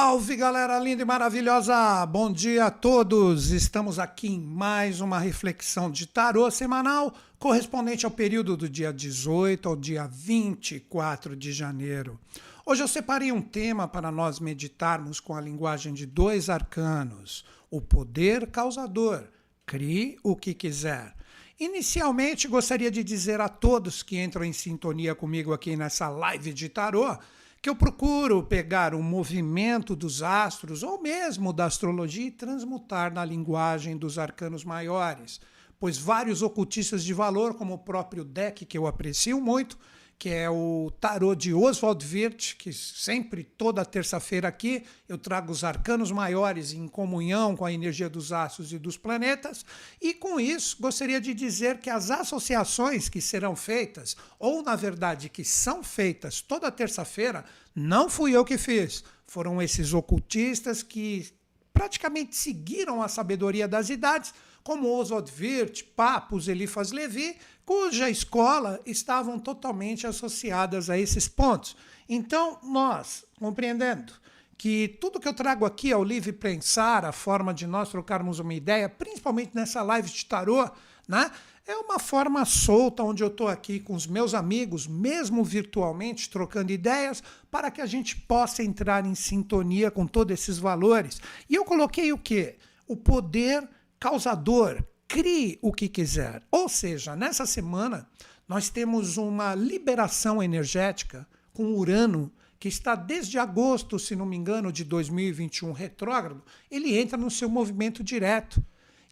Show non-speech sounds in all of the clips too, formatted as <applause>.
Salve galera linda e maravilhosa! Bom dia a todos! Estamos aqui em mais uma reflexão de tarô semanal correspondente ao período do dia 18 ao dia 24 de janeiro. Hoje eu separei um tema para nós meditarmos com a linguagem de dois arcanos: o poder causador. Crie o que quiser. Inicialmente, gostaria de dizer a todos que entram em sintonia comigo aqui nessa live de tarô que eu procuro pegar o movimento dos astros ou mesmo da astrologia e transmutar na linguagem dos arcanos maiores, pois vários ocultistas de valor, como o próprio Deck, que eu aprecio muito, que é o tarô de Oswald Wirth, que sempre, toda terça-feira aqui, eu trago os arcanos maiores em comunhão com a energia dos astros e dos planetas. E com isso, gostaria de dizer que as associações que serão feitas, ou na verdade que são feitas toda terça-feira, não fui eu que fiz. Foram esses ocultistas que praticamente seguiram a sabedoria das idades, como Oswald Wirth, Papus, Elifas Levi, cuja escola estavam totalmente associadas a esses pontos. Então, nós, compreendendo que tudo que eu trago aqui ao livre pensar, a forma de nós trocarmos uma ideia, principalmente nessa live de tarô, né? É uma forma solta onde eu estou aqui com os meus amigos, mesmo virtualmente, trocando ideias, para que a gente possa entrar em sintonia com todos esses valores. E eu coloquei o quê? O poder causador, crie o que quiser. Ou seja, nessa semana nós temos uma liberação energética com Urano que está desde agosto, se não me engano, de 2021 retrógrado, ele entra no seu movimento direto.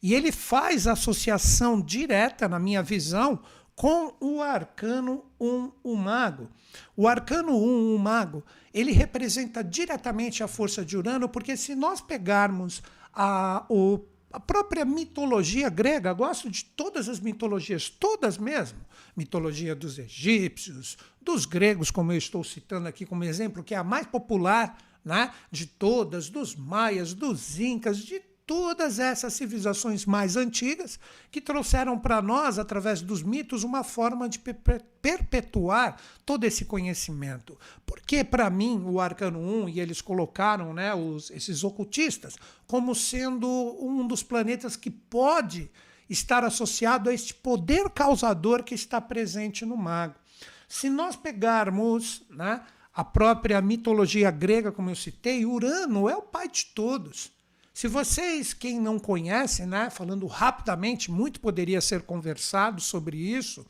E ele faz associação direta, na minha visão, com o arcano 1, o mago. O arcano 1, o mago, ele representa diretamente a força de Urano, porque se nós pegarmos a, o a própria mitologia grega, gosto de todas as mitologias, todas mesmo. Mitologia dos egípcios, dos gregos, como eu estou citando aqui como exemplo, que é a mais popular né, de todas, dos maias, dos incas, de todas essas civilizações mais antigas que trouxeram para nós, através dos mitos, uma forma de perpetuar todo esse conhecimento. Porque, para mim, o Arcano 1, e eles colocaram né, os, esses ocultistas como sendo um dos planetas que pode estar associado a este poder causador que está presente no mago. Se nós pegarmos né, a própria mitologia grega, como eu citei, Urano é o pai de todos. Se vocês, quem não conhece, né, falando rapidamente, muito poderia ser conversado sobre isso.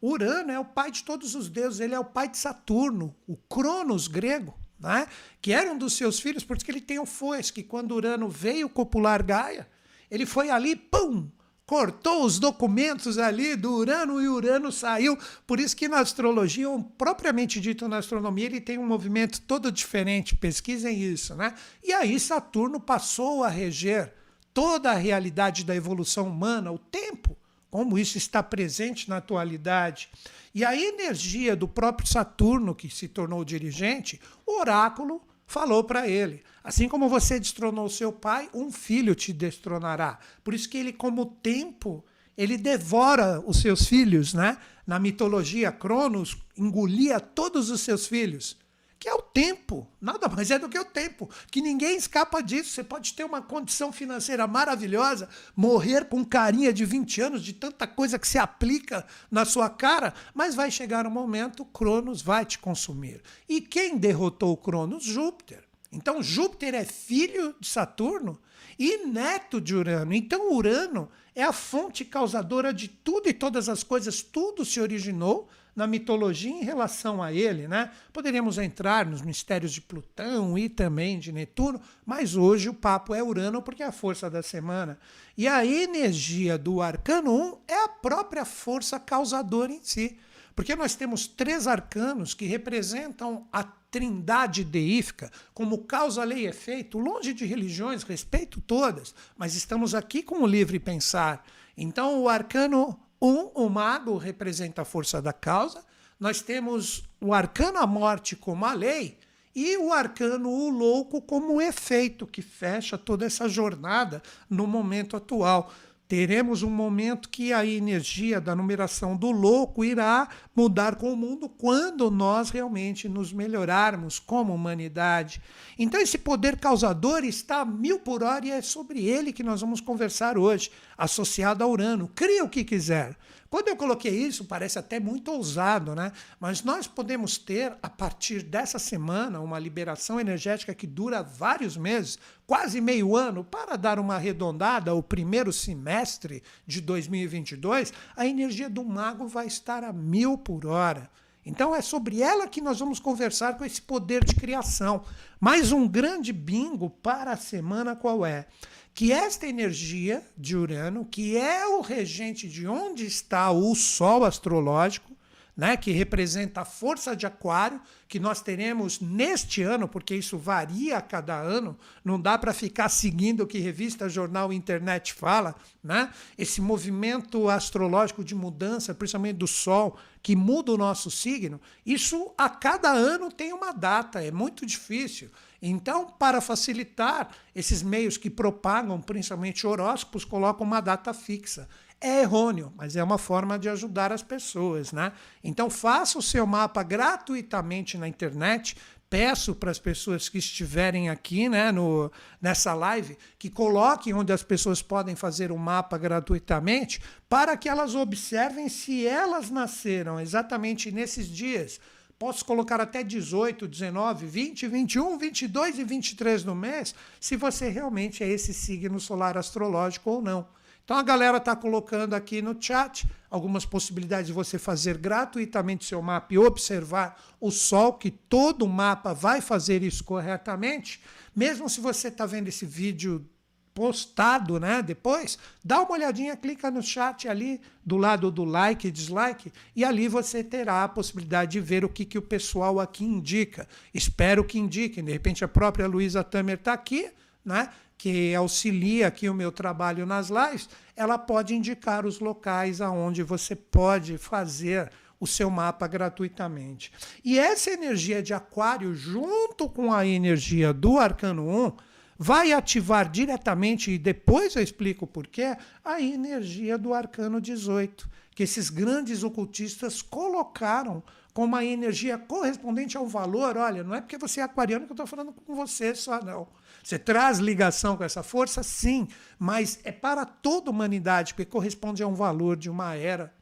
Urano é o pai de todos os deuses, ele é o pai de Saturno, o Cronos grego, né, que era um dos seus filhos, porque ele tem o foice, que quando Urano veio copular Gaia, ele foi ali, pum, cortou os documentos ali do Urano e Urano saiu. Por isso que na astrologia, propriamente dito na astronomia, ele tem um movimento todo diferente. Pesquisem isso, né? E aí Saturno passou a reger toda a realidade da evolução humana, o tempo, como isso está presente na atualidade. E a energia do próprio Saturno, que se tornou dirigente, o oráculo falou para ele: assim como você destronou seu pai, um filho te destronará. Por isso que ele, como tempo, ele devora os seus filhos, né? Na mitologia, Cronos engolia todos os seus filhos que é o tempo. Nada mais é do que o tempo. Que ninguém escapa disso. Você pode ter uma condição financeira maravilhosa, morrer com carinha de 20 anos, de tanta coisa que se aplica na sua cara, mas vai chegar um momento, Cronos vai te consumir. E quem derrotou Cronos? Júpiter. Então Júpiter é filho de Saturno e neto de Urano. Então Urano é a fonte causadora de tudo e todas as coisas, tudo se originou na mitologia em relação a ele, né? Poderíamos entrar nos mistérios de Plutão e também de Netuno, mas hoje o papo é Urano porque é a força da semana. E a energia do arcano 1 é a própria força causadora em si. Porque nós temos três arcanos que representam a trindade deífica, como causa, lei e efeito, longe de religiões, respeito todas, mas estamos aqui com o livre pensar. Então, o arcano um, o mago representa a força da causa. Nós temos o arcano a morte como a lei e o arcano o louco como o efeito que fecha toda essa jornada no momento atual. Teremos um momento que a energia da numeração do louco irá mudar com o mundo quando nós realmente nos melhorarmos como humanidade. Então, esse poder causador está a mil por hora e é sobre ele que nós vamos conversar hoje, associado a Urano. Cria o que quiser. Quando eu coloquei isso, parece até muito ousado, né? Mas nós podemos ter, a partir dessa semana, uma liberação energética que dura vários meses, quase meio ano, para dar uma arredondada, o primeiro semestre de 2022, a energia do mago vai estar a mil por hora. Então é sobre ela que nós vamos conversar com esse poder de criação. Mais um grande bingo para a semana qual é? Que esta energia de Urano, que é o regente de onde está o Sol astrológico, né, que representa a força de Aquário, que nós teremos neste ano, porque isso varia a cada ano, não dá para ficar seguindo o que revista, jornal, internet fala, né? Esse movimento astrológico de mudança, principalmente do Sol, que muda o nosso signo, isso a cada ano tem uma data, é muito difícil. Então, para facilitar, esses meios que propagam, principalmente horóscopos, colocam uma data fixa. É errôneo, mas é uma forma de ajudar as pessoas, né? Então faça o seu mapa gratuitamente na internet. Peço para as pessoas que estiverem aqui né, no, nessa live que coloquem onde as pessoas podem fazer o um mapa gratuitamente para que elas observem se elas nasceram exatamente nesses dias Posso colocar até 18, 19, 20, 21, 22 e 23 no mês, se você realmente é esse signo solar astrológico ou não. Então a galera está colocando aqui no chat algumas possibilidades de você fazer gratuitamente seu mapa e observar o Sol, que todo mapa vai fazer isso corretamente. Mesmo se você está vendo esse vídeo postado, né? Depois, dá uma olhadinha, clica no chat ali do lado do like e dislike e ali você terá a possibilidade de ver o que, que o pessoal aqui indica. Espero que indiquem. De repente a própria Luísa Tamer está aqui, né? Que auxilia aqui o meu trabalho nas lives. Ela pode indicar os locais aonde você pode fazer o seu mapa gratuitamente. E essa energia de aquário, junto com a energia do arcano 1, vai ativar diretamente, e depois eu explico por quê, a energia do arcano 18, que esses grandes ocultistas colocaram como uma energia correspondente ao valor. Olha, não é porque você é aquariano que eu estou falando com você só, não. Você traz ligação com essa força, sim, mas é para toda a humanidade, porque corresponde a um valor de uma era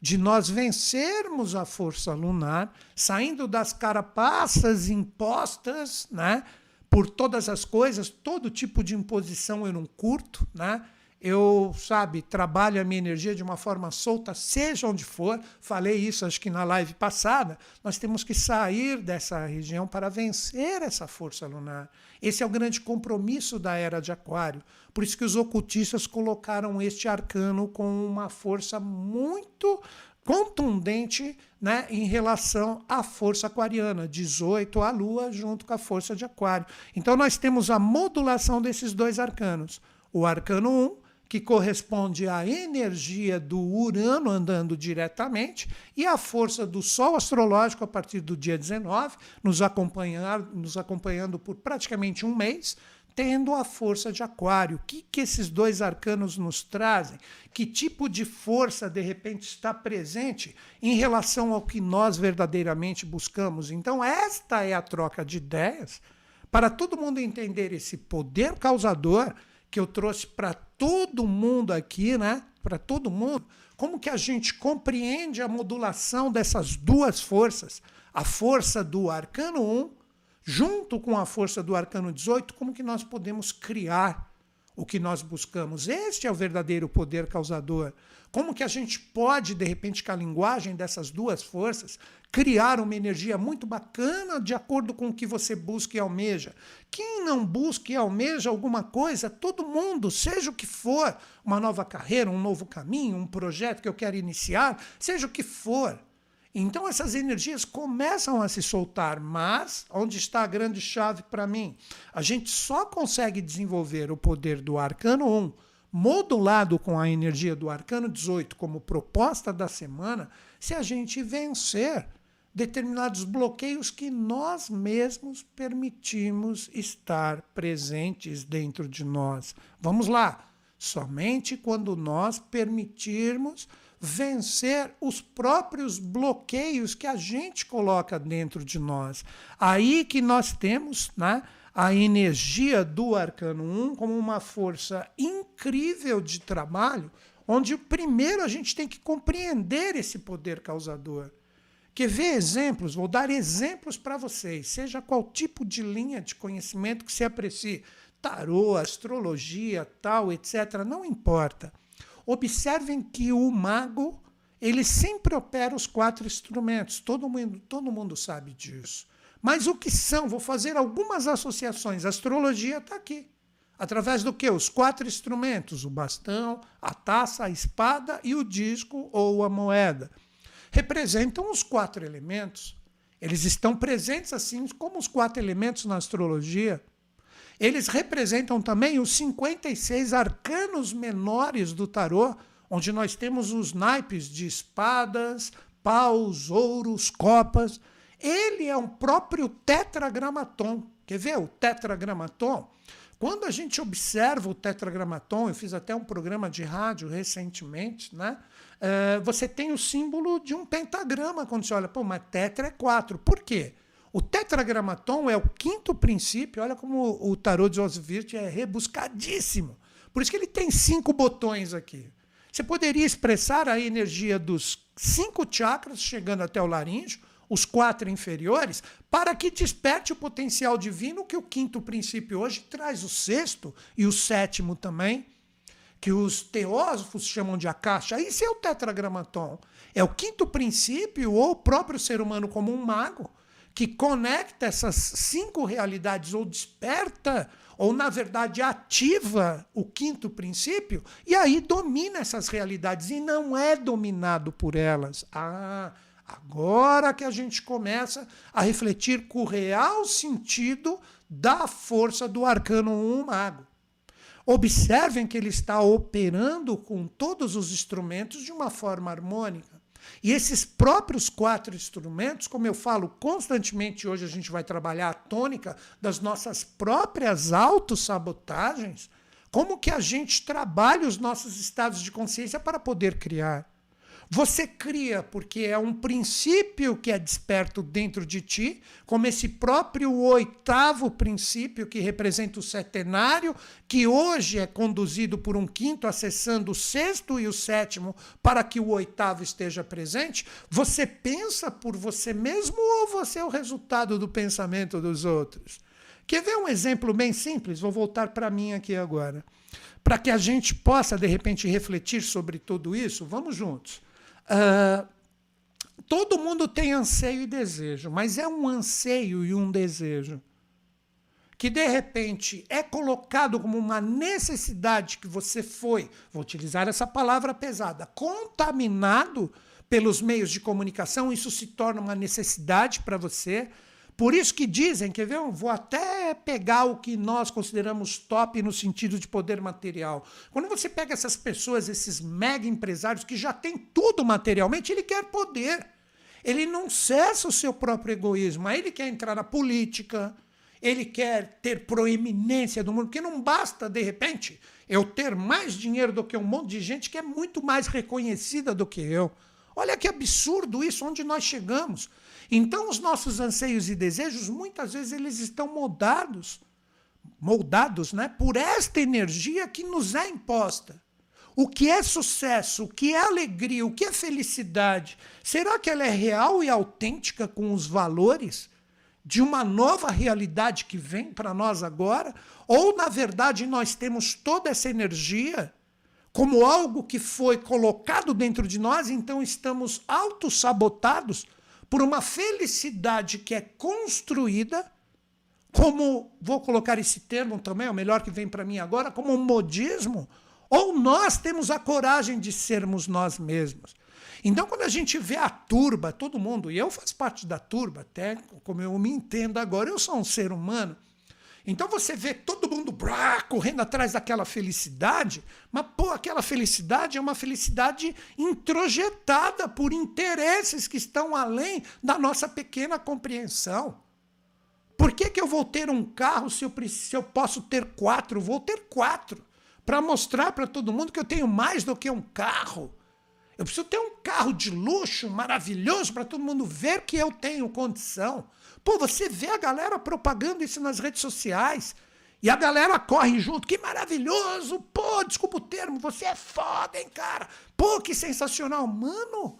de nós vencermos a força lunar, saindo das carapaças impostas, né? Por todas as coisas, todo tipo de imposição eu não curto, né? Eu, sabe, trabalho a minha energia de uma forma solta, seja onde for. Falei isso acho que na live passada. Nós temos que sair dessa região para vencer essa força lunar. Esse é o grande compromisso da era de Aquário. Por isso que os ocultistas colocaram este arcano com uma força muito contundente né, em relação à força aquariana, 18 a Lua junto com a força de Aquário. Então nós temos a modulação desses dois arcanos. O arcano 1, que corresponde à energia do Urano andando diretamente, e a força do Sol astrológico a partir do dia 19, nos, acompanhar, nos acompanhando por praticamente um mês, tendo a força de Aquário. O que, que esses dois arcanos nos trazem? Que tipo de força, de repente, está presente em relação ao que nós verdadeiramente buscamos? Então, esta é a troca de ideias para todo mundo entender esse poder causador que eu trouxe para todo mundo aqui, né? Para todo mundo. Como que a gente compreende a modulação dessas duas forças? A força do arcano 1 junto com a força do arcano 18, como que nós podemos criar o que nós buscamos? Este é o verdadeiro poder causador. Como que a gente pode, de repente, com a linguagem dessas duas forças, criar uma energia muito bacana de acordo com o que você busca e almeja? Quem não busca e almeja alguma coisa, todo mundo, seja o que for, uma nova carreira, um novo caminho, um projeto que eu quero iniciar, seja o que for, então essas energias começam a se soltar, mas onde está a grande chave para mim? A gente só consegue desenvolver o poder do arcano 1 modulado com a energia do arcano 18 como proposta da semana, se a gente vencer determinados bloqueios que nós mesmos permitimos estar presentes dentro de nós. Vamos lá. somente quando nós permitirmos vencer os próprios bloqueios que a gente coloca dentro de nós. Aí que nós temos né, a energia do arcano 1 como uma força incrível de trabalho, onde primeiro a gente tem que compreender esse poder causador. Quer ver exemplos? Vou dar exemplos para vocês, seja qual tipo de linha de conhecimento que se aprecie. Tarô, astrologia, tal, etc. Não importa. Observem que o mago ele sempre opera os quatro instrumentos. Todo mundo, todo mundo sabe disso. Mas o que são? Vou fazer algumas associações. A astrologia está aqui. Através do que? Os quatro instrumentos: o bastão, a taça, a espada e o disco ou a moeda. Representam os quatro elementos. Eles estão presentes assim como os quatro elementos na astrologia. Eles representam também os 56 arcanos menores do tarô, onde nós temos os naipes de espadas, paus, ouros, copas. Ele é um próprio tetragramaton. Quer ver o tetragramaton? Quando a gente observa o tetragramaton, eu fiz até um programa de rádio recentemente, né? Uh, você tem o símbolo de um pentagrama quando você olha, pô, mas tetra é quatro. Por quê? O tetragramaton é o quinto princípio. Olha como o tarô de Oswirt é rebuscadíssimo. Por isso que ele tem cinco botões aqui. Você poderia expressar a energia dos cinco chakras chegando até o laríngeo, os quatro inferiores, para que desperte o potencial divino que o quinto princípio hoje traz o sexto e o sétimo também, que os teósofos chamam de akasha. Isso é o tetragramaton. É o quinto princípio ou o próprio ser humano como um mago que conecta essas cinco realidades ou desperta, ou na verdade ativa o quinto princípio, e aí domina essas realidades e não é dominado por elas. Ah, agora que a gente começa a refletir com o real sentido da força do arcano 1 mago. Observem que ele está operando com todos os instrumentos de uma forma harmônica. E esses próprios quatro instrumentos, como eu falo constantemente, hoje a gente vai trabalhar a tônica das nossas próprias autossabotagens, como que a gente trabalha os nossos estados de consciência para poder criar. Você cria porque é um princípio que é desperto dentro de ti, como esse próprio oitavo princípio que representa o setenário, que hoje é conduzido por um quinto, acessando o sexto e o sétimo, para que o oitavo esteja presente. Você pensa por você mesmo ou você é o resultado do pensamento dos outros? Quer ver um exemplo bem simples? Vou voltar para mim aqui agora. Para que a gente possa, de repente, refletir sobre tudo isso, vamos juntos. Uh, todo mundo tem anseio e desejo, mas é um anseio e um desejo que de repente é colocado como uma necessidade que você foi, vou utilizar essa palavra pesada, contaminado pelos meios de comunicação, isso se torna uma necessidade para você, por isso que dizem, quer ver? Eu vou até pegar o que nós consideramos top no sentido de poder material. Quando você pega essas pessoas, esses mega empresários que já têm tudo materialmente, ele quer poder. Ele não cessa o seu próprio egoísmo. Aí ele quer entrar na política, ele quer ter proeminência do mundo, porque não basta, de repente, eu ter mais dinheiro do que um monte de gente que é muito mais reconhecida do que eu. Olha que absurdo isso, onde nós chegamos. Então, os nossos anseios e desejos, muitas vezes, eles estão moldados, moldados né, por esta energia que nos é imposta. O que é sucesso, o que é alegria, o que é felicidade? Será que ela é real e autêntica com os valores de uma nova realidade que vem para nós agora? Ou, na verdade, nós temos toda essa energia como algo que foi colocado dentro de nós, então estamos autossabotados por uma felicidade que é construída, como, vou colocar esse termo também, é o melhor que vem para mim agora, como um modismo, ou nós temos a coragem de sermos nós mesmos. Então, quando a gente vê a turba, todo mundo, e eu faço parte da turba, até como eu me entendo agora, eu sou um ser humano, então você vê todo mundo brá, correndo atrás daquela felicidade, mas pô, aquela felicidade é uma felicidade introjetada por interesses que estão além da nossa pequena compreensão. Por que, que eu vou ter um carro se eu, se eu posso ter quatro? Vou ter quatro. para mostrar para todo mundo que eu tenho mais do que um carro. Eu preciso ter um carro de luxo maravilhoso para todo mundo ver que eu tenho condição. Pô, você vê a galera propagando isso nas redes sociais. E a galera corre junto. Que maravilhoso! Pô, desculpa o termo, você é foda, hein, cara? Pô, que sensacional. Mano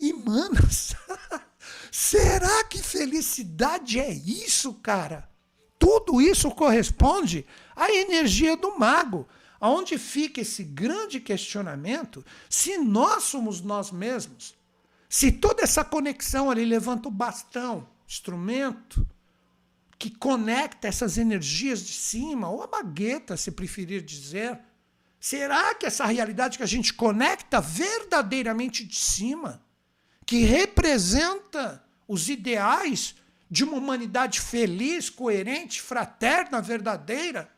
e manas, <laughs> será que felicidade é isso, cara? Tudo isso corresponde à energia do mago. Aonde fica esse grande questionamento se nós somos nós mesmos? Se toda essa conexão ali levanta o bastão, instrumento, que conecta essas energias de cima, ou a bagueta, se preferir dizer, será que essa realidade que a gente conecta verdadeiramente de cima, que representa os ideais de uma humanidade feliz, coerente, fraterna, verdadeira,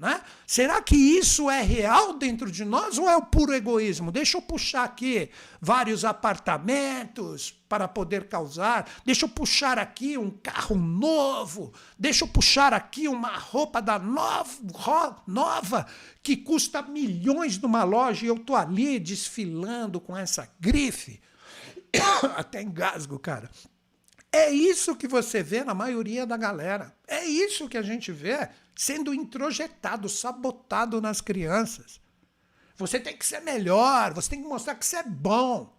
né? Será que isso é real dentro de nós ou é o puro egoísmo? Deixa eu puxar aqui vários apartamentos para poder causar, deixa eu puxar aqui um carro novo, deixa eu puxar aqui uma roupa da nova, nova que custa milhões numa loja e eu tô ali desfilando com essa grife. <coughs> Até engasgo, cara. É isso que você vê na maioria da galera. É isso que a gente vê sendo introjetado, sabotado nas crianças. Você tem que ser melhor, você tem que mostrar que você é bom.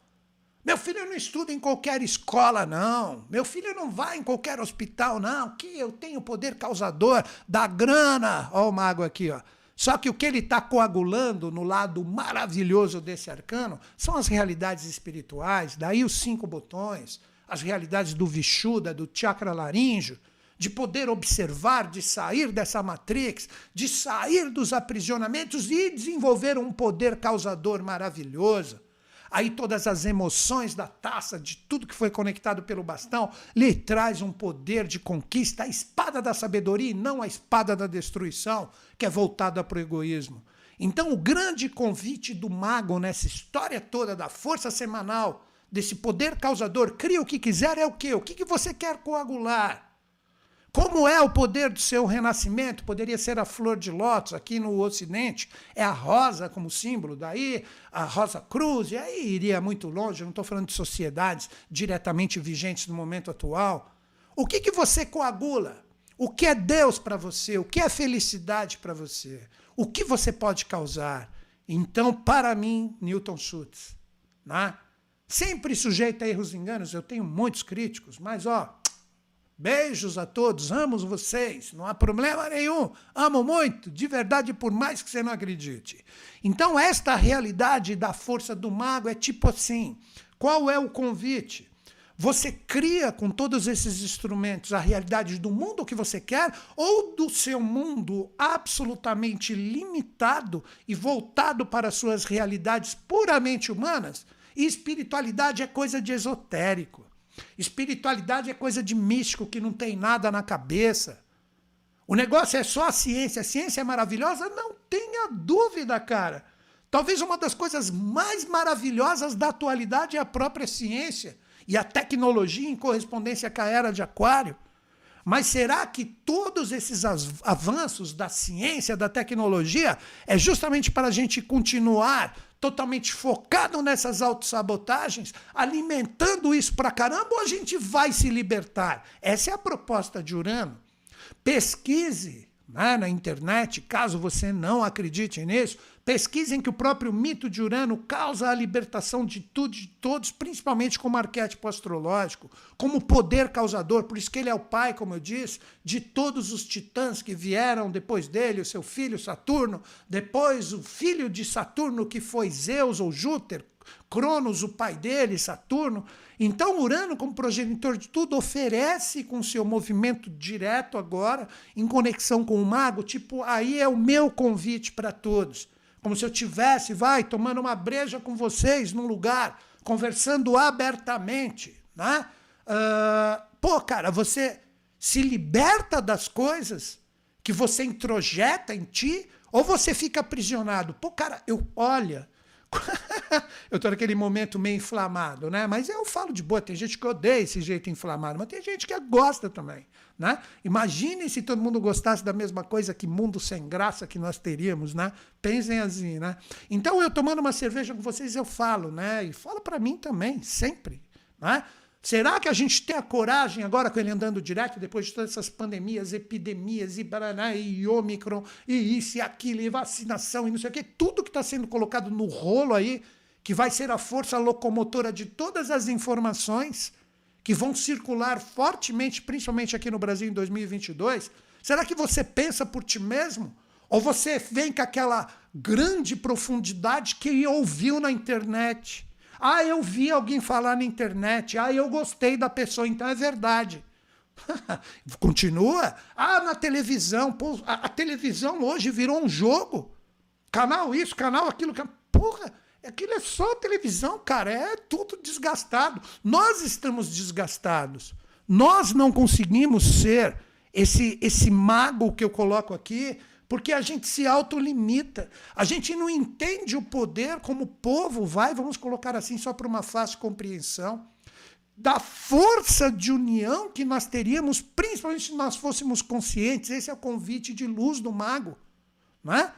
Meu filho não estuda em qualquer escola, não. Meu filho não vai em qualquer hospital, não. Que eu tenho poder causador da grana. Olha o mago aqui, ó. Só que o que ele está coagulando no lado maravilhoso desse arcano são as realidades espirituais, daí os cinco botões, as realidades do Vishuddha, do chakra laríngeo, de poder observar, de sair dessa matrix, de sair dos aprisionamentos e desenvolver um poder causador maravilhoso. Aí todas as emoções da taça, de tudo que foi conectado pelo bastão, lhe traz um poder de conquista, a espada da sabedoria e não a espada da destruição, que é voltada para o egoísmo. Então, o grande convite do mago nessa história toda da força semanal, desse poder causador, cria o que quiser, é o quê? O que, que você quer coagular? Como é o poder do seu renascimento? Poderia ser a flor de lótus aqui no Ocidente, é a rosa como símbolo, daí a rosa cruz, e aí iria muito longe, não estou falando de sociedades diretamente vigentes no momento atual. O que, que você coagula? O que é Deus para você? O que é felicidade para você? O que você pode causar? Então, para mim, Newton Schultz, né? sempre sujeito a erros e enganos, eu tenho muitos críticos, mas ó, Beijos a todos, amo vocês, não há problema nenhum, amo muito, de verdade, por mais que você não acredite. Então, esta realidade da força do mago é tipo assim: qual é o convite? Você cria com todos esses instrumentos a realidade do mundo que você quer ou do seu mundo absolutamente limitado e voltado para suas realidades puramente humanas? E espiritualidade é coisa de esotérico. Espiritualidade é coisa de místico que não tem nada na cabeça. O negócio é só a ciência. A ciência é maravilhosa? Não tenha dúvida, cara. Talvez uma das coisas mais maravilhosas da atualidade é a própria ciência e a tecnologia em correspondência com a era de Aquário. Mas será que todos esses avanços da ciência, da tecnologia, é justamente para a gente continuar totalmente focado nessas autossabotagens, alimentando isso para caramba, ou a gente vai se libertar? Essa é a proposta de Urano. Pesquise né, na internet, caso você não acredite nisso, pesquisem que o próprio mito de Urano causa a libertação de tudo de todos, principalmente como arquétipo astrológico, como poder causador, por isso que ele é o pai, como eu disse, de todos os titãs que vieram depois dele, o seu filho Saturno, depois o filho de Saturno que foi Zeus ou Júpiter, Cronos, o pai dele, Saturno. Então, Urano, como progenitor de tudo, oferece com seu movimento direto agora, em conexão com o mago, tipo, aí é o meu convite para todos. Como se eu tivesse, vai, tomando uma breja com vocês num lugar, conversando abertamente, né? Uh, pô, cara, você se liberta das coisas que você introjeta em ti, ou você fica aprisionado? Pô, cara, eu olha. <laughs> eu estou naquele momento meio inflamado, né? Mas eu falo de boa, tem gente que odeia esse jeito inflamado, mas tem gente que gosta também, né? Imaginem se todo mundo gostasse da mesma coisa, que mundo sem graça que nós teríamos, né? Pensem assim, né? Então eu tomando uma cerveja com vocês, eu falo, né? E falo para mim também, sempre, né? Será que a gente tem a coragem agora com ele andando direto, depois de todas essas pandemias, epidemias, e Baraná, e Ômicron, e isso e aquilo, e vacinação, e não sei o quê, tudo que está sendo colocado no rolo aí, que vai ser a força locomotora de todas as informações que vão circular fortemente, principalmente aqui no Brasil em 2022? Será que você pensa por ti mesmo? Ou você vem com aquela grande profundidade que ouviu na internet? Ah, eu vi alguém falar na internet. Ah, eu gostei da pessoa, então é verdade. <laughs> Continua. Ah, na televisão. Pô, a, a, televisão hoje virou um jogo. Canal isso, canal aquilo. Porra, aquilo é só televisão, cara. É tudo desgastado. Nós estamos desgastados. Nós não conseguimos ser esse, esse mago que eu coloco aqui porque a gente se autolimita. A gente não entende o poder como o povo vai, vamos colocar assim, só para uma fácil compreensão, da força de união que nós teríamos, principalmente se nós fôssemos conscientes. Esse é o convite de luz do mago. Não é?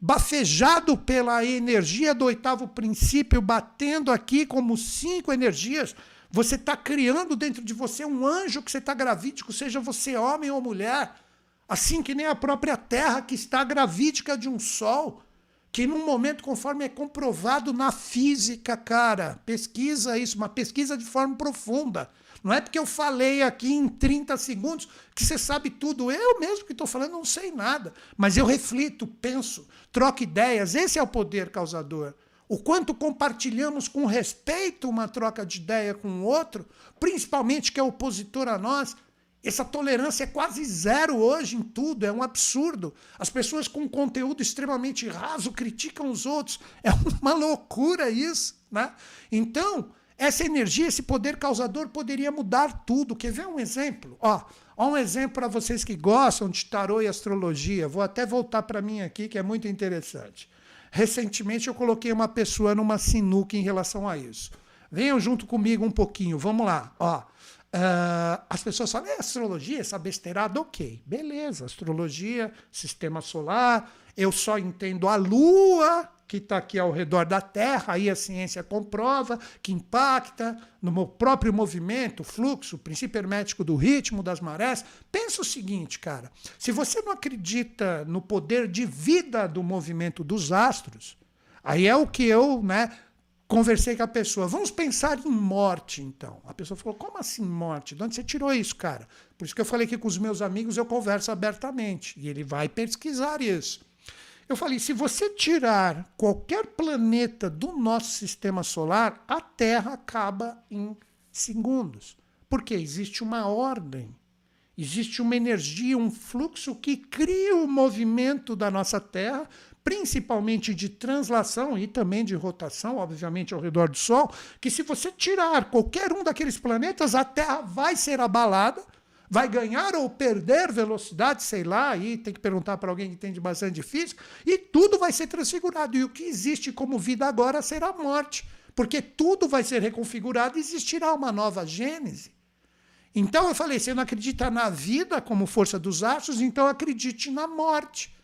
Bafejado pela energia do oitavo princípio, batendo aqui como cinco energias, você está criando dentro de você um anjo que você está gravídico, seja você homem ou mulher Assim que nem a própria Terra, que está gravídica de um Sol, que num momento, conforme é comprovado na física, cara, pesquisa isso, uma pesquisa de forma profunda. Não é porque eu falei aqui em 30 segundos que você sabe tudo. Eu mesmo que estou falando não sei nada. Mas eu reflito, penso, troco ideias. Esse é o poder causador. O quanto compartilhamos com respeito uma troca de ideia com o outro, principalmente que é opositor a nós, essa tolerância é quase zero hoje em tudo, é um absurdo. As pessoas com conteúdo extremamente raso criticam os outros. É uma loucura isso. Né? Então, essa energia, esse poder causador poderia mudar tudo. Quer ver um exemplo? Ó, ó um exemplo para vocês que gostam de tarô e astrologia. Vou até voltar para mim aqui, que é muito interessante. Recentemente eu coloquei uma pessoa numa sinuca em relação a isso. Venham junto comigo um pouquinho, vamos lá. Ó, Uh, as pessoas falam, é astrologia, essa besteirada, ok, beleza, astrologia, sistema solar, eu só entendo a Lua, que está aqui ao redor da Terra, aí a ciência comprova que impacta no meu próprio movimento, fluxo, princípio hermético do ritmo das marés. Pensa o seguinte, cara, se você não acredita no poder de vida do movimento dos astros, aí é o que eu, né, Conversei com a pessoa. Vamos pensar em morte, então. A pessoa falou: Como assim morte? De onde você tirou isso, cara? Por isso que eu falei que com os meus amigos eu converso abertamente. E ele vai pesquisar isso. Eu falei: se você tirar qualquer planeta do nosso sistema solar, a Terra acaba em segundos. Porque existe uma ordem, existe uma energia, um fluxo que cria o movimento da nossa Terra principalmente de translação e também de rotação, obviamente ao redor do Sol, que se você tirar qualquer um daqueles planetas, a Terra vai ser abalada, vai ganhar ou perder velocidade, sei lá, aí tem que perguntar para alguém que entende bastante de física, e tudo vai ser transfigurado. E o que existe como vida agora será morte, porque tudo vai ser reconfigurado e existirá uma nova gênese. Então eu falei, você não acredita na vida como força dos astros, então acredite na morte.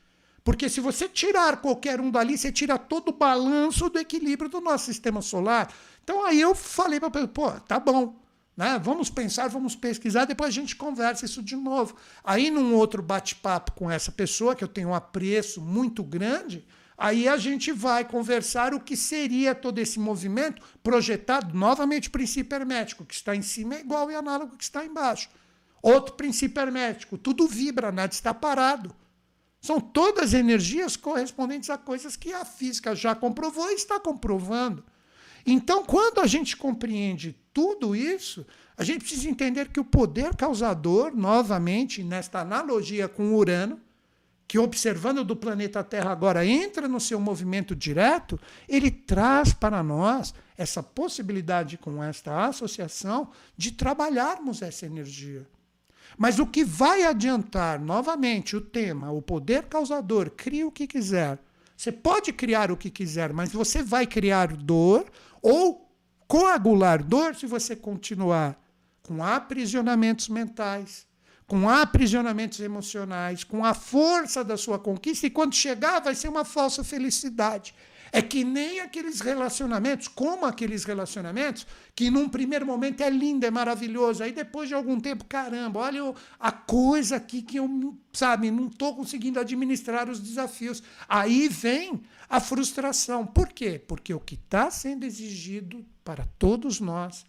Porque se você tirar qualquer um dali, você tira todo o balanço do equilíbrio do nosso sistema solar. Então aí eu falei para ele, pô, tá bom. Né? Vamos pensar, vamos pesquisar, depois a gente conversa isso de novo. Aí, num outro bate-papo com essa pessoa, que eu tenho um apreço muito grande, aí a gente vai conversar o que seria todo esse movimento projetado, novamente, o princípio hermético, que está em cima é igual e análogo que está embaixo. Outro princípio hermético, tudo vibra, nada está parado. São todas energias correspondentes a coisas que a física já comprovou e está comprovando. Então, quando a gente compreende tudo isso, a gente precisa entender que o poder causador, novamente, nesta analogia com Urano, que observando do planeta Terra agora entra no seu movimento direto, ele traz para nós essa possibilidade com esta associação de trabalharmos essa energia. Mas o que vai adiantar, novamente, o tema, o poder causador, cria o que quiser, Você pode criar o que quiser, mas você vai criar dor ou coagular dor se você continuar com aprisionamentos mentais, com aprisionamentos emocionais, com a força da sua conquista, e quando chegar vai ser uma falsa felicidade. É que nem aqueles relacionamentos, como aqueles relacionamentos, que num primeiro momento é lindo, é maravilhoso, aí depois de algum tempo, caramba, olha a coisa aqui que eu, sabe, não estou conseguindo administrar os desafios. Aí vem a frustração. Por quê? Porque o que está sendo exigido para todos nós,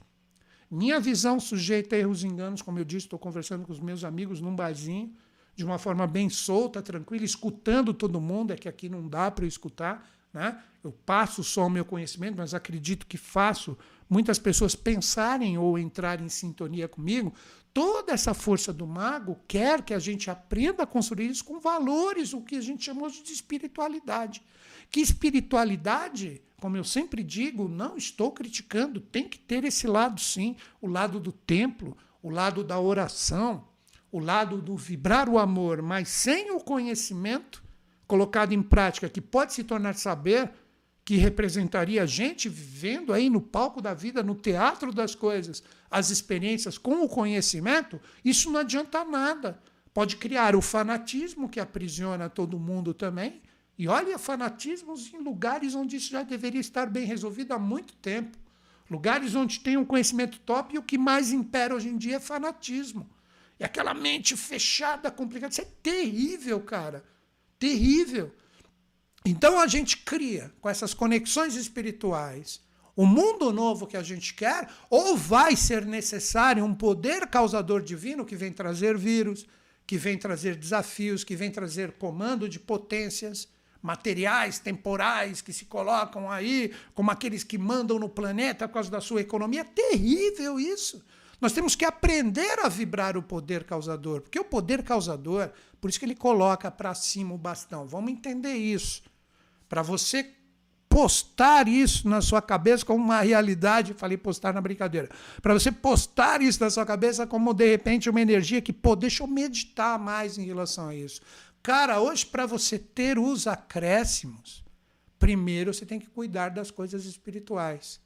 minha visão sujeita a erros e enganos, como eu disse, estou conversando com os meus amigos num barzinho, de uma forma bem solta, tranquila, escutando todo mundo, é que aqui não dá para eu escutar, né? Eu passo só o meu conhecimento, mas acredito que faço muitas pessoas pensarem ou entrarem em sintonia comigo. Toda essa força do mago quer que a gente aprenda a construir isso com valores, o que a gente chamou de espiritualidade. Que espiritualidade, como eu sempre digo, não estou criticando, tem que ter esse lado sim, o lado do templo, o lado da oração, o lado do vibrar o amor, mas sem o conhecimento colocado em prática, que pode se tornar saber, que representaria a gente vivendo aí no palco da vida, no teatro das coisas, as experiências com o conhecimento, isso não adianta nada. Pode criar o fanatismo que aprisiona todo mundo também. E olha, fanatismos em lugares onde isso já deveria estar bem resolvido há muito tempo. Lugares onde tem um conhecimento top e o que mais impera hoje em dia é fanatismo. É aquela mente fechada, complicada. Isso é terrível, cara terrível. Então a gente cria com essas conexões espirituais o mundo novo que a gente quer, ou vai ser necessário um poder causador divino que vem trazer vírus, que vem trazer desafios, que vem trazer comando de potências materiais, temporais, que se colocam aí, como aqueles que mandam no planeta por causa da sua economia. É terrível isso. Nós temos que aprender a vibrar o poder causador, porque o poder causador, por isso que ele coloca para cima o bastão. Vamos entender isso. Para você postar isso na sua cabeça como uma realidade, falei postar na brincadeira, para você postar isso na sua cabeça como de repente uma energia que, pô, deixa eu meditar mais em relação a isso. Cara, hoje para você ter os acréscimos, primeiro você tem que cuidar das coisas espirituais.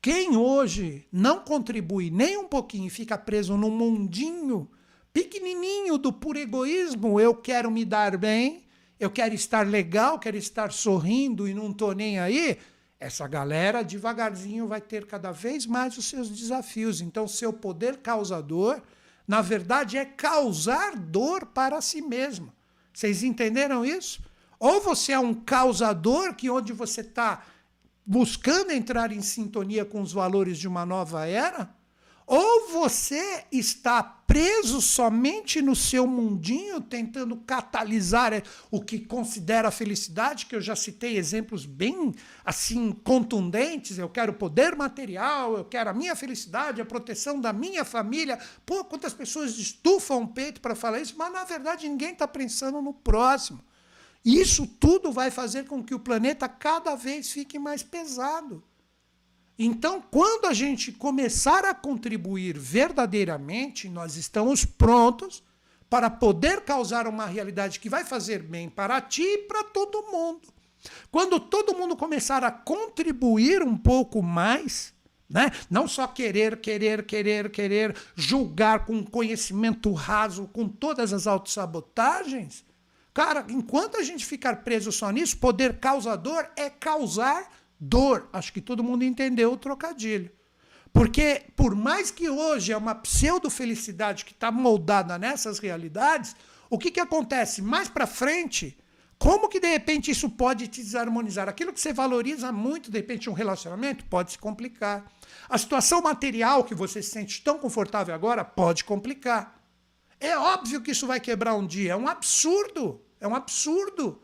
Quem hoje não contribui nem um pouquinho e fica preso no mundinho pequenininho do puro egoísmo, eu quero me dar bem, eu quero estar legal, quero estar sorrindo e não estou nem aí, essa galera devagarzinho vai ter cada vez mais os seus desafios. Então, seu poder causador, na verdade, é causar dor para si mesmo. Vocês entenderam isso? Ou você é um causador que onde você está buscando entrar em sintonia com os valores de uma nova era, ou você está preso somente no seu mundinho, tentando catalisar o que considera a felicidade, que eu já citei exemplos bem assim contundentes. Eu quero poder material, eu quero a minha felicidade, a proteção da minha família. Pô, quantas pessoas estufam o peito para falar isso, mas na verdade ninguém está pensando no próximo. Isso tudo vai fazer com que o planeta cada vez fique mais pesado. Então, quando a gente começar a contribuir verdadeiramente, nós estamos prontos para poder causar uma realidade que vai fazer bem para ti e para todo mundo. Quando todo mundo começar a contribuir um pouco mais, né? não só querer, querer, querer, querer, julgar com conhecimento raso, com todas as autossabotagens, Cara, enquanto a gente ficar preso só nisso, poder causador é causar dor. Acho que todo mundo entendeu o trocadilho. Porque, por mais que hoje é uma pseudo-felicidade que está moldada nessas realidades, o que, que acontece? Mais para frente, como que de repente isso pode te desarmonizar? Aquilo que você valoriza muito, de repente, um relacionamento, pode se complicar. A situação material que você se sente tão confortável agora pode complicar. É óbvio que isso vai quebrar um dia, é um absurdo. É um absurdo.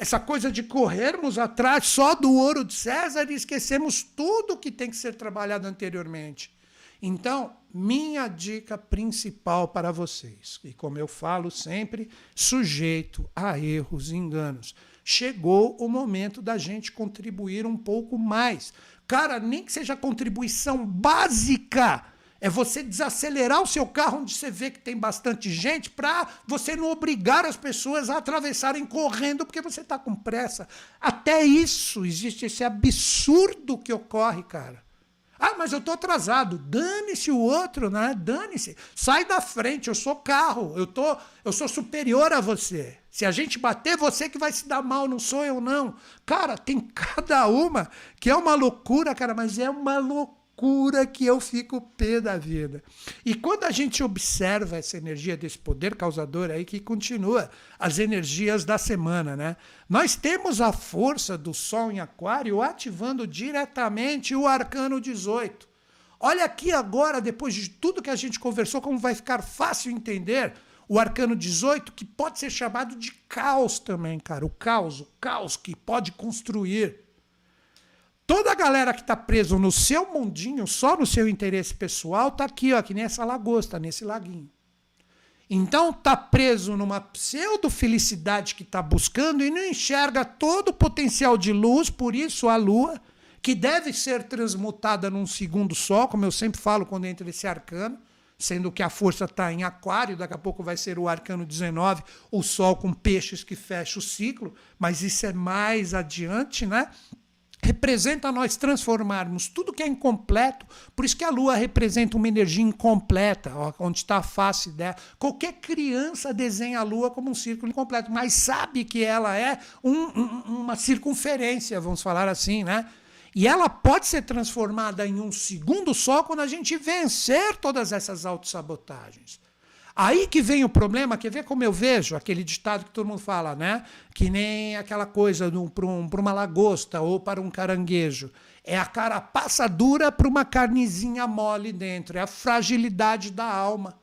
Essa coisa de corrermos atrás só do ouro de César e esquecemos tudo que tem que ser trabalhado anteriormente. Então, minha dica principal para vocês, e como eu falo sempre, sujeito a erros e enganos. Chegou o momento da gente contribuir um pouco mais. Cara, nem que seja contribuição básica É você desacelerar o seu carro onde você vê que tem bastante gente para você não obrigar as pessoas a atravessarem correndo porque você está com pressa. Até isso existe esse absurdo que ocorre, cara. Ah, mas eu estou atrasado. Dane-se o outro, né? Dane-se. Sai da frente, eu sou carro, eu, tô, eu sou superior a você. Se a gente bater, você que vai se dar mal, não sou eu, não. Cara, tem <laughs> cada uma que é uma loucura, cara, mas é uma loucura loucura que eu fico pé da vida. E quando a gente observa essa energia desse poder causador aí que continua as energias da semana, né? Nós temos a força do Sol em Aquário ativando diretamente o arcano 18. Olha aqui agora, depois de tudo que a gente conversou, como vai ficar fácil entender o arcano 18, que pode ser chamado de caos também, cara. O caos, o caos que pode construir. Toda a galera que está preso no seu mundinho, só no seu interesse pessoal, está aqui, ó, que nem essa lagosta, nesse laguinho. Então está preso numa pseudo-felicidade que está buscando e não enxerga todo o potencial de luz, por isso a lua, que deve ser transmutada num segundo sol, como eu sempre falo quando entra esse arcano, sendo que a força está em aquário, daqui a pouco vai ser o arcano 19, o sol com peixes que fecha o ciclo, mas isso é mais adiante, né? Representa nós transformarmos tudo que é incompleto. Por isso que a Lua representa uma energia incompleta, onde está a face dela. Qualquer criança desenha a Lua como um círculo incompleto, mas sabe que ela é um, um, uma circunferência, vamos falar assim, né? E ela pode ser transformada em um segundo só quando a gente vencer todas essas autossabotagens. Aí que vem o problema, quer ver como eu vejo aquele ditado que todo mundo fala, né? Que nem aquela coisa para um, uma lagosta ou para um caranguejo. É a carapaça dura para uma carnezinha mole dentro. É a fragilidade da alma.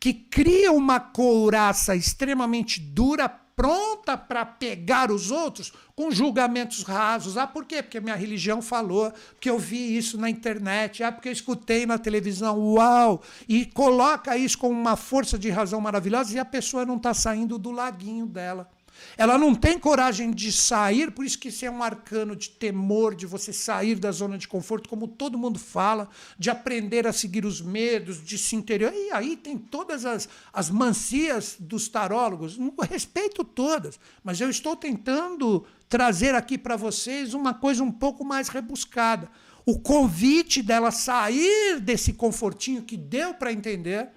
Que cria uma couraça extremamente dura pronta para pegar os outros com julgamentos rasos. Ah, por quê? Porque minha religião falou, porque eu vi isso na internet, ah, porque eu escutei na televisão, uau! E coloca isso com uma força de razão maravilhosa e a pessoa não está saindo do laguinho dela. Ela não tem coragem de sair, por isso que isso é um arcano de temor, de você sair da zona de conforto, como todo mundo fala, de aprender a seguir os medos, de se interior. E aí tem todas as, as mancias dos tarólogos, respeito todas, mas eu estou tentando trazer aqui para vocês uma coisa um pouco mais rebuscada. O convite dela sair desse confortinho que deu para entender,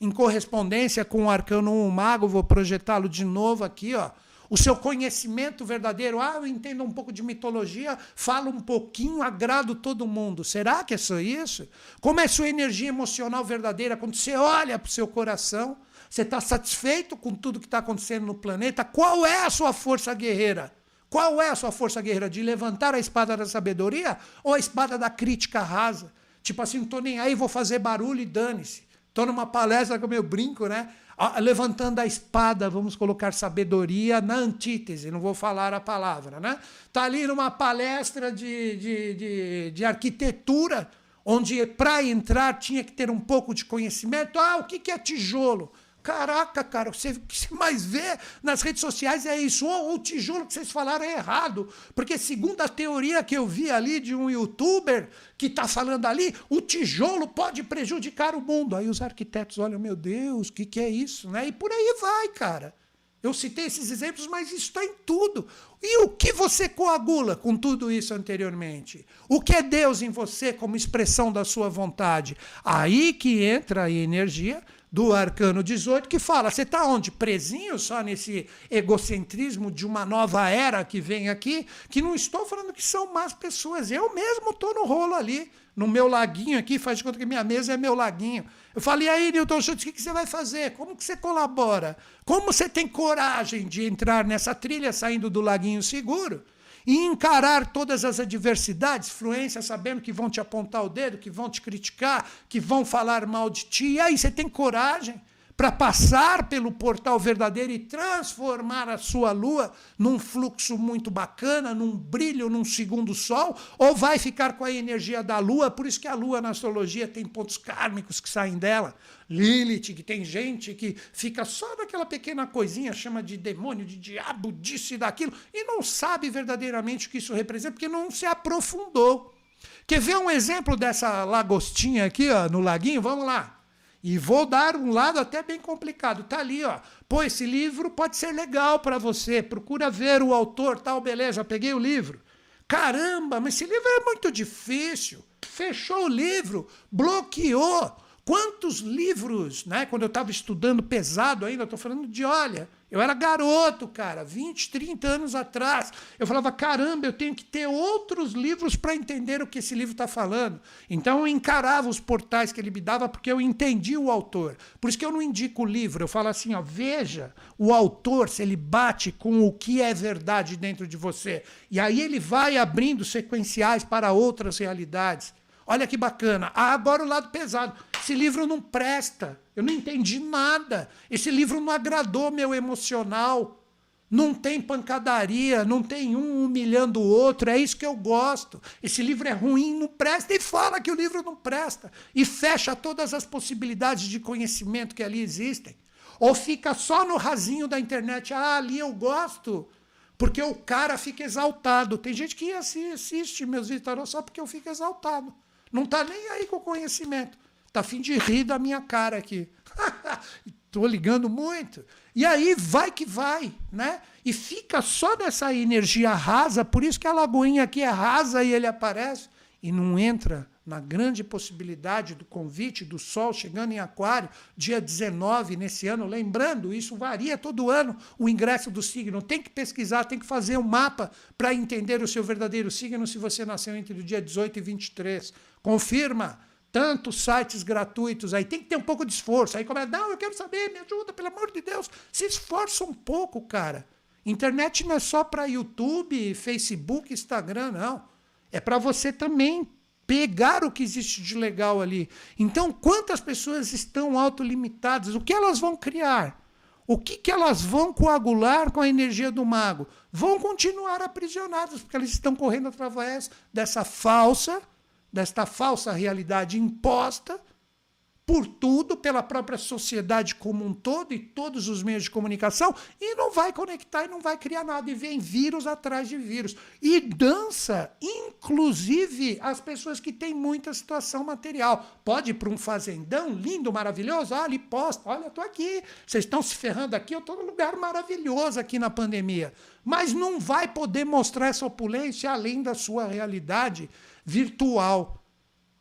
em correspondência com o arcano 1 mago, vou projetá-lo de novo aqui, ó o seu conhecimento verdadeiro. Ah, eu entendo um pouco de mitologia, falo um pouquinho, agrado todo mundo. Será que é só isso? Como é a sua energia emocional verdadeira quando você olha para o seu coração? Você está satisfeito com tudo que está acontecendo no planeta? Qual é a sua força guerreira? Qual é a sua força guerreira? De levantar a espada da sabedoria ou a espada da crítica rasa? Tipo assim, não estou nem aí, vou fazer barulho e dane-se. Estou numa palestra com meu brinco, né? Levantando a espada, vamos colocar sabedoria na antítese, não vou falar a palavra, né? Está ali numa palestra de, de, de, de arquitetura, onde para entrar tinha que ter um pouco de conhecimento. Ah, o que, que é tijolo? Caraca, cara, o que você mais vê nas redes sociais é isso. Ou o tijolo que vocês falaram é errado. Porque, segundo a teoria que eu vi ali de um youtuber que está falando ali, o tijolo pode prejudicar o mundo. Aí os arquitetos olham, meu Deus, o que, que é isso? Né? E por aí vai, cara. Eu citei esses exemplos, mas isso está em tudo. E o que você coagula com tudo isso anteriormente? O que é Deus em você como expressão da sua vontade? Aí que entra a energia do arcano 18 que fala: você está onde? Presinho só nesse egocentrismo de uma nova era que vem aqui, que não estou falando que são más pessoas. Eu mesmo estou no rolo ali, no meu laguinho aqui, faz de conta que minha mesa é meu laguinho. Eu falei, aí, Newton Schultz, o que você vai fazer? Como que você colabora? Como você tem coragem de entrar nessa trilha saindo do laguinho seguro? E encarar todas as adversidades, fluência, sabendo que vão te apontar o dedo, que vão te criticar, que vão falar mal de ti. E aí você tem coragem para passar pelo portal verdadeiro e transformar a sua lua num fluxo muito bacana, num brilho, num segundo sol, ou vai ficar com a energia da lua, por isso que a lua na astrologia tem pontos kármicos que saem dela. Lilith, que tem gente que fica só naquela pequena coisinha, chama de demônio, de diabo, disso e daquilo, e não sabe verdadeiramente o que isso representa, porque não se aprofundou. Quer ver um exemplo dessa lagostinha aqui, ó, no laguinho? Vamos lá. E vou dar um lado até bem complicado. Tá ali, ó. Pô, esse livro pode ser legal para você. Procura ver o autor, tal, beleza. Peguei o livro. Caramba, mas esse livro é muito difícil. Fechou o livro, bloqueou. Quantos livros, né? Quando eu estava estudando pesado ainda, estou falando de, olha, eu era garoto, cara, 20, 30 anos atrás. Eu falava, caramba, eu tenho que ter outros livros para entender o que esse livro está falando. Então eu encarava os portais que ele me dava porque eu entendi o autor. Por isso que eu não indico o livro, eu falo assim, ó, veja o autor se ele bate com o que é verdade dentro de você. E aí ele vai abrindo sequenciais para outras realidades. Olha que bacana. Ah, agora o lado pesado. Esse livro não presta. Eu não entendi nada. Esse livro não agradou meu emocional. Não tem pancadaria, não tem um humilhando o outro, é isso que eu gosto. Esse livro é ruim, não presta, e fala que o livro não presta. E fecha todas as possibilidades de conhecimento que ali existem. Ou fica só no rasinho da internet, ah, ali eu gosto, porque o cara fica exaltado. Tem gente que assiste meus vídeos só porque eu fico exaltado. Não está nem aí com o conhecimento. Está afim de rir da minha cara aqui. <laughs> Estou ligando muito. E aí vai que vai, né? E fica só nessa energia rasa, por isso que a lagoinha aqui é rasa e ele aparece e não entra na grande possibilidade do convite do Sol chegando em Aquário, dia 19 nesse ano. Lembrando, isso varia todo ano, o ingresso do signo. Tem que pesquisar, tem que fazer um mapa para entender o seu verdadeiro signo se você nasceu entre o dia 18 e 23. Confirma. Tantos sites gratuitos aí, tem que ter um pouco de esforço. Aí começa, não, eu quero saber, me ajuda, pelo amor de Deus. Se esforça um pouco, cara. Internet não é só para YouTube, Facebook, Instagram, não. É para você também pegar o que existe de legal ali. Então, quantas pessoas estão autolimitadas? O que elas vão criar? O que, que elas vão coagular com a energia do mago? Vão continuar aprisionadas, porque elas estão correndo através dessa falsa desta falsa realidade imposta por tudo, pela própria sociedade como um todo e todos os meios de comunicação, e não vai conectar e não vai criar nada. E vem vírus atrás de vírus. E dança, inclusive, as pessoas que têm muita situação material. Pode ir para um fazendão lindo, maravilhoso, ah, ali posta, olha, estou aqui, vocês estão se ferrando aqui, eu estou num lugar maravilhoso aqui na pandemia. Mas não vai poder mostrar essa opulência além da sua realidade virtual.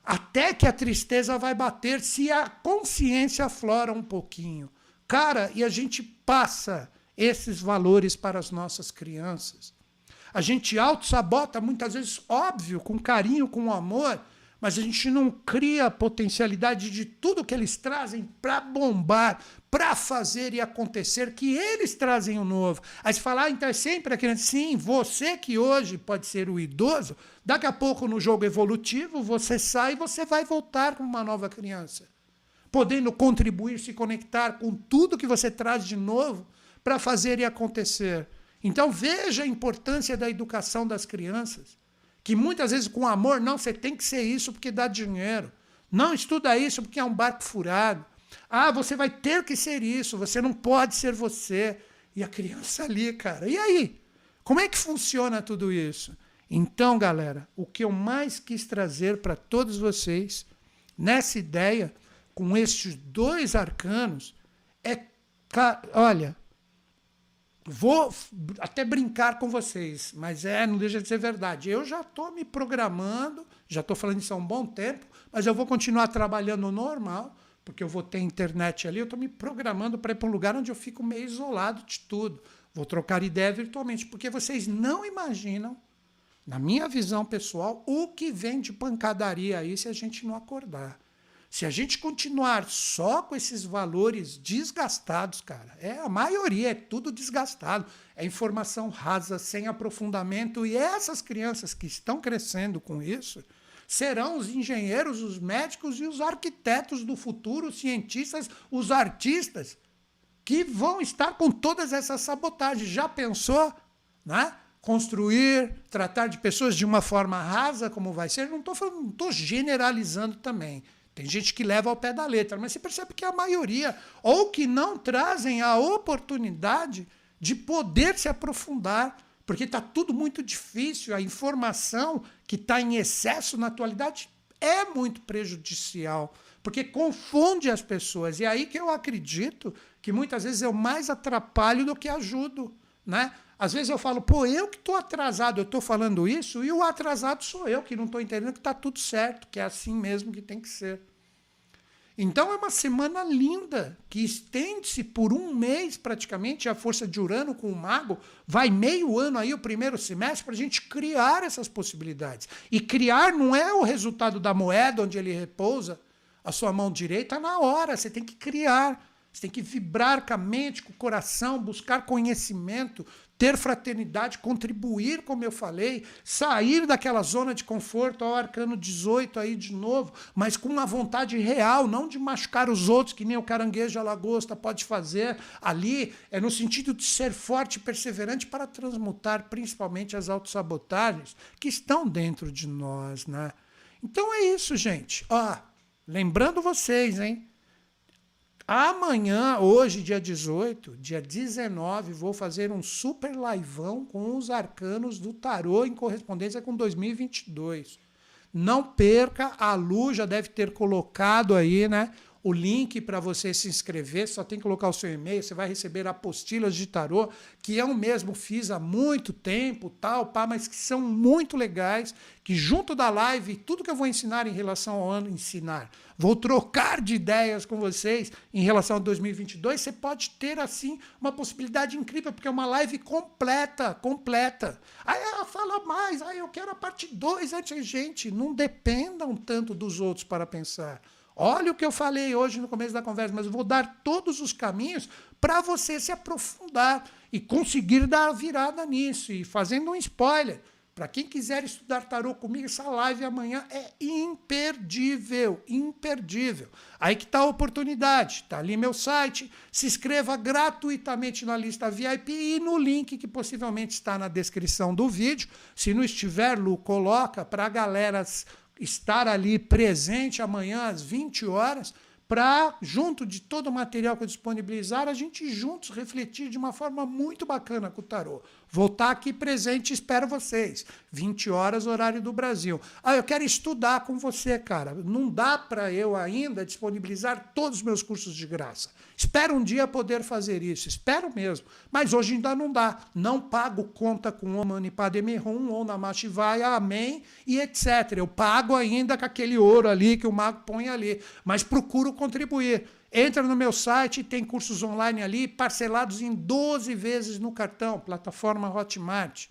Até que a tristeza vai bater se a consciência aflora um pouquinho. Cara, e a gente passa esses valores para as nossas crianças. A gente auto-sabota, muitas vezes, óbvio, com carinho, com amor, mas a gente não cria a potencialidade de tudo que eles trazem para bombar, para fazer e acontecer, que eles trazem o novo. Aí você fala, ah, então é sempre a criança. Sim, você que hoje pode ser o idoso, daqui a pouco no jogo evolutivo você sai e você vai voltar como uma nova criança. Podendo contribuir, se conectar com tudo que você traz de novo para fazer e acontecer. Então veja a importância da educação das crianças que muitas vezes com amor, não, você tem que ser isso porque dá dinheiro. Não estuda isso porque é um barco furado. Ah, você vai ter que ser isso, você não pode ser você. E a criança ali, cara. E aí? Como é que funciona tudo isso? Então, galera, o que eu mais quis trazer para todos vocês nessa ideia, com estes dois arcanos, é. Olha, Vou até brincar com vocês, mas é, não deixa de ser verdade. Eu já estou me programando, já estou falando isso há um bom tempo, mas eu vou continuar trabalhando normal, porque eu vou ter internet ali, eu estou me programando para ir para um lugar onde eu fico meio isolado de tudo. Vou trocar ideia virtualmente, porque vocês não imaginam, na minha visão pessoal, o que vem de pancadaria aí se a gente não acordar. Se a gente continuar só com esses valores desgastados, cara, é a maioria é tudo desgastado, é informação rasa, sem aprofundamento, e essas crianças que estão crescendo com isso serão os engenheiros, os médicos e os arquitetos do futuro, os cientistas, os artistas que vão estar com todas essas sabotagens. Já pensou, né? Construir, tratar de pessoas de uma forma rasa, como vai ser? Não estou generalizando também. Tem gente que leva ao pé da letra, mas você percebe que a maioria, ou que não trazem a oportunidade de poder se aprofundar, porque está tudo muito difícil, a informação que está em excesso na atualidade é muito prejudicial, porque confunde as pessoas. E é aí que eu acredito que muitas vezes eu mais atrapalho do que ajudo. Né? Às vezes eu falo, pô, eu que estou atrasado, eu estou falando isso, e o atrasado sou eu, que não estou entendendo que está tudo certo, que é assim mesmo que tem que ser. Então é uma semana linda, que estende-se por um mês praticamente, a força de Urano com o Mago, vai meio ano aí, o primeiro semestre, para a gente criar essas possibilidades. E criar não é o resultado da moeda onde ele repousa, a sua mão direita, na hora, você tem que criar. Você tem que vibrar com a mente, com o coração, buscar conhecimento, ter fraternidade, contribuir, como eu falei, sair daquela zona de conforto ao arcano 18 aí de novo, mas com uma vontade real, não de machucar os outros, que nem o caranguejo a lagosta pode fazer ali, é no sentido de ser forte e perseverante para transmutar principalmente as autossabotagens que estão dentro de nós, né? Então é isso, gente. Ó, lembrando vocês, hein? Amanhã, hoje, dia 18, dia 19, vou fazer um super liveão com os arcanos do tarô em correspondência com 2022. Não perca, a Lu já deve ter colocado aí, né? O link para você se inscrever, só tem que colocar o seu e-mail, você vai receber apostilas de tarô, que eu mesmo fiz há muito tempo, tal, pá, mas que são muito legais, que junto da live, tudo que eu vou ensinar em relação ao ano ensinar, vou trocar de ideias com vocês em relação a 2022, você pode ter assim uma possibilidade incrível, porque é uma live completa, completa. Aí ela fala mais, aí eu quero a parte 2, gente, não dependam tanto dos outros para pensar. Olha o que eu falei hoje no começo da conversa, mas eu vou dar todos os caminhos para você se aprofundar e conseguir dar a virada nisso. E fazendo um spoiler, para quem quiser estudar tarô comigo, essa live amanhã é imperdível, imperdível. Aí que está a oportunidade, está ali meu site, se inscreva gratuitamente na lista VIP e no link que possivelmente está na descrição do vídeo. Se não estiver, Lu, coloca para a galera estar ali presente amanhã às 20 horas para, junto de todo o material que eu disponibilizar, a gente juntos refletir de uma forma muito bacana com o tarô. Vou estar aqui presente, espero vocês. 20 horas, horário do Brasil. Ah, eu quero estudar com você, cara. Não dá para eu ainda disponibilizar todos os meus cursos de graça. Espero um dia poder fazer isso, espero mesmo. Mas hoje ainda não dá. Não pago conta com o Mani Padme Hum ou Namashivaya, Amém e etc. Eu pago ainda com aquele ouro ali que o mago põe ali. Mas procuro contribuir. Entra no meu site, tem cursos online ali, parcelados em 12 vezes no cartão, plataforma Hotmart.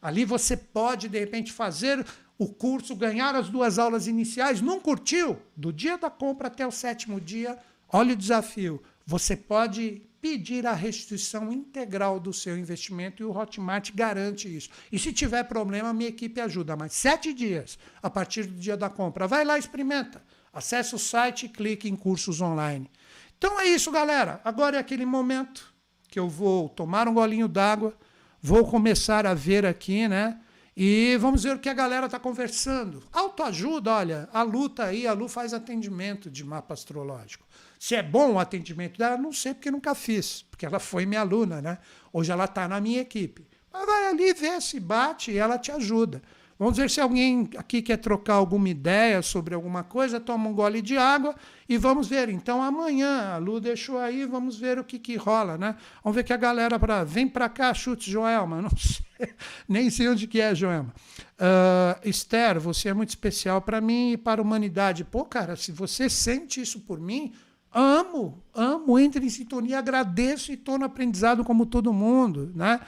Ali você pode, de repente, fazer o curso, ganhar as duas aulas iniciais. Não curtiu? Do dia da compra até o sétimo dia, olha o desafio você pode pedir a restituição integral do seu investimento e o Hotmart garante isso. E se tiver problema, minha equipe ajuda. Mas sete dias a partir do dia da compra. Vai lá, experimenta. Acesse o site e clique em cursos online. Então é isso, galera. Agora é aquele momento que eu vou tomar um golinho d'água, vou começar a ver aqui, né? E vamos ver o que a galera está conversando. Autoajuda, olha, a Lu tá aí, a Lu faz atendimento de mapa astrológico. Se é bom o atendimento dela, não sei porque nunca fiz, porque ela foi minha aluna, né? Hoje ela está na minha equipe. Mas vai ali ver se bate e ela te ajuda. Vamos ver se alguém aqui quer trocar alguma ideia sobre alguma coisa, toma um gole de água e vamos ver. Então amanhã, a Lu deixou aí, vamos ver o que, que rola, né? Vamos ver que a galera para vem para cá, chute Joelma, <laughs> não sei, nem sei onde que é, Joelma. Uh, Esther, você é muito especial para mim e para a humanidade. Pô, cara, se você sente isso por mim, Amo, amo, entro em sintonia, agradeço e estou no aprendizado como todo mundo, né?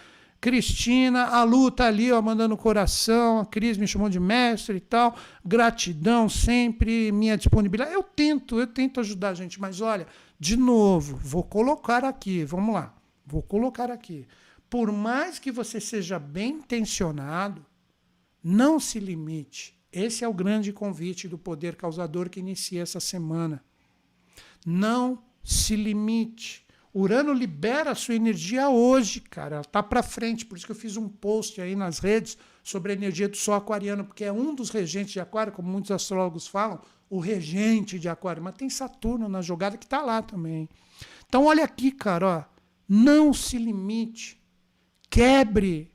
Cristina, a Lu tá ali, ó, mandando coração, a Cris me chamou de mestre e tal. Gratidão sempre, minha disponibilidade. Eu tento, eu tento ajudar a gente, mas olha, de novo, vou colocar aqui, vamos lá, vou colocar aqui. Por mais que você seja bem intencionado, não se limite. Esse é o grande convite do poder causador que inicia essa semana. Não se limite. Urano libera a sua energia hoje, cara. Ela está para frente. Por isso que eu fiz um post aí nas redes sobre a energia do Sol aquariano, porque é um dos regentes de Aquário, como muitos astrólogos falam, o regente de Aquário. Mas tem Saturno na jogada que está lá também. Então, olha aqui, cara. Ó. Não se limite. Quebre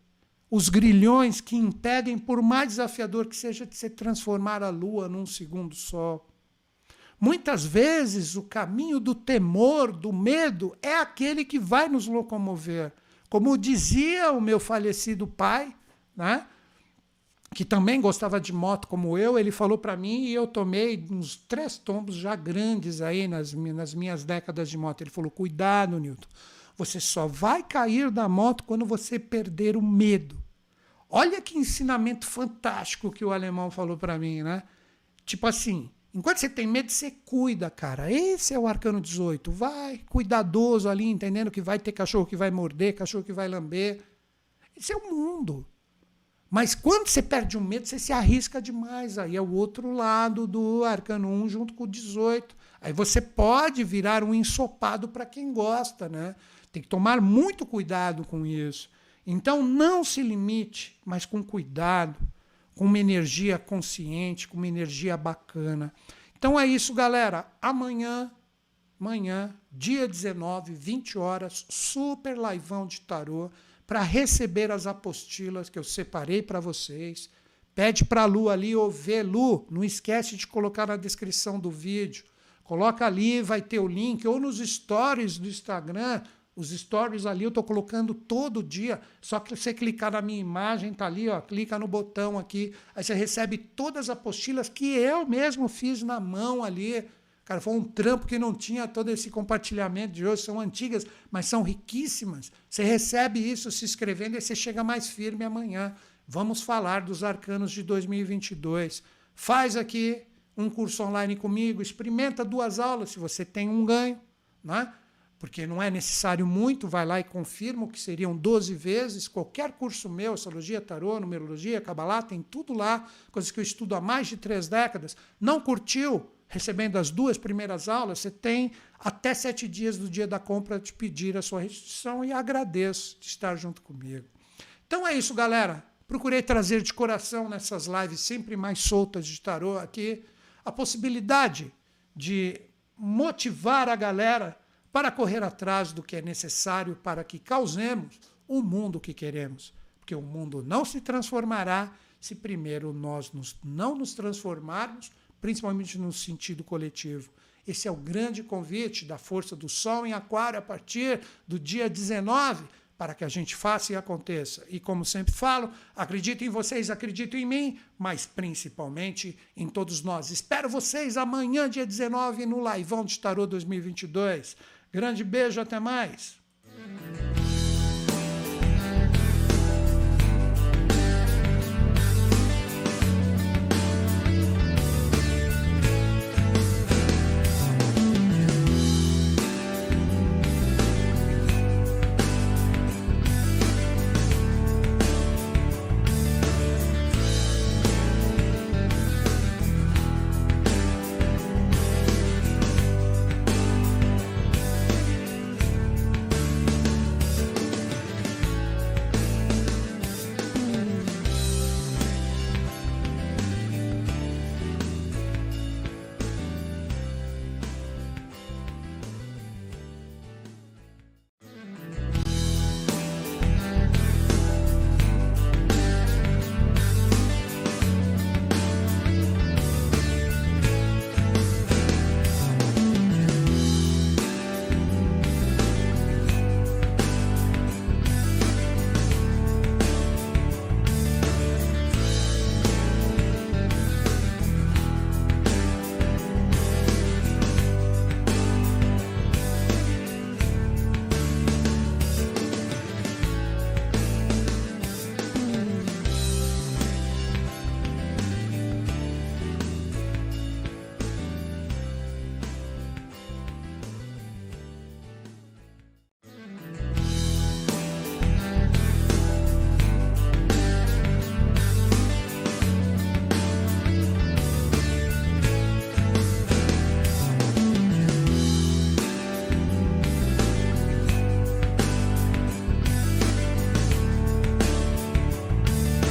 os grilhões que impedem, por mais desafiador que seja, de se transformar a lua num segundo sol. Muitas vezes o caminho do temor, do medo, é aquele que vai nos locomover. Como dizia o meu falecido pai, né? que também gostava de moto como eu, ele falou para mim e eu tomei uns três tombos já grandes aí nas, nas minhas décadas de moto. Ele falou: cuidado, Newton, você só vai cair da moto quando você perder o medo. Olha que ensinamento fantástico que o alemão falou para mim, né? Tipo assim, enquanto você tem medo, você cuida, cara. Esse é o arcano 18. Vai cuidadoso ali, entendendo que vai ter cachorro que vai morder, cachorro que vai lamber. Esse é o mundo. Mas quando você perde o medo, você se arrisca demais. Aí é o outro lado do arcano 1 junto com o 18. Aí você pode virar um ensopado para quem gosta, né? Tem que tomar muito cuidado com isso. Então não se limite, mas com cuidado, com uma energia consciente, com uma energia bacana. Então é isso, galera. Amanhã, amanhã, dia 19, 20 horas, super laivão de tarô para receber as apostilas que eu separei para vocês. Pede para a Lu ali ou vê Lu, não esquece de colocar na descrição do vídeo. Coloca ali, vai ter o link, ou nos stories do Instagram, os stories ali eu estou colocando todo dia. Só que você clicar na minha imagem, tá ali, ó, clica no botão aqui, aí você recebe todas as apostilas que eu mesmo fiz na mão ali Cara, foi um trampo que não tinha todo esse compartilhamento de hoje, são antigas, mas são riquíssimas. Você recebe isso se inscrevendo e você chega mais firme amanhã. Vamos falar dos arcanos de 2022. Faz aqui um curso online comigo, experimenta duas aulas se você tem um ganho, né? Porque não é necessário muito, vai lá e confirma que seriam 12 vezes. Qualquer curso meu, astrologia, tarô, numerologia, cabalá, tem tudo lá, coisas que eu estudo há mais de três décadas. Não curtiu? recebendo as duas primeiras aulas, você tem até sete dias do dia da compra de pedir a sua restituição e agradeço de estar junto comigo. Então é isso, galera. Procurei trazer de coração nessas lives sempre mais soltas de tarô aqui a possibilidade de motivar a galera para correr atrás do que é necessário para que causemos o mundo que queremos. Porque o mundo não se transformará se primeiro nós nos, não nos transformarmos principalmente no sentido coletivo. Esse é o grande convite da força do Sol em Aquário a partir do dia 19, para que a gente faça e aconteça. E como sempre falo, acredito em vocês, acredito em mim, mas principalmente em todos nós. Espero vocês amanhã, dia 19, no Laivão de Tarô 2022. Grande beijo, até mais.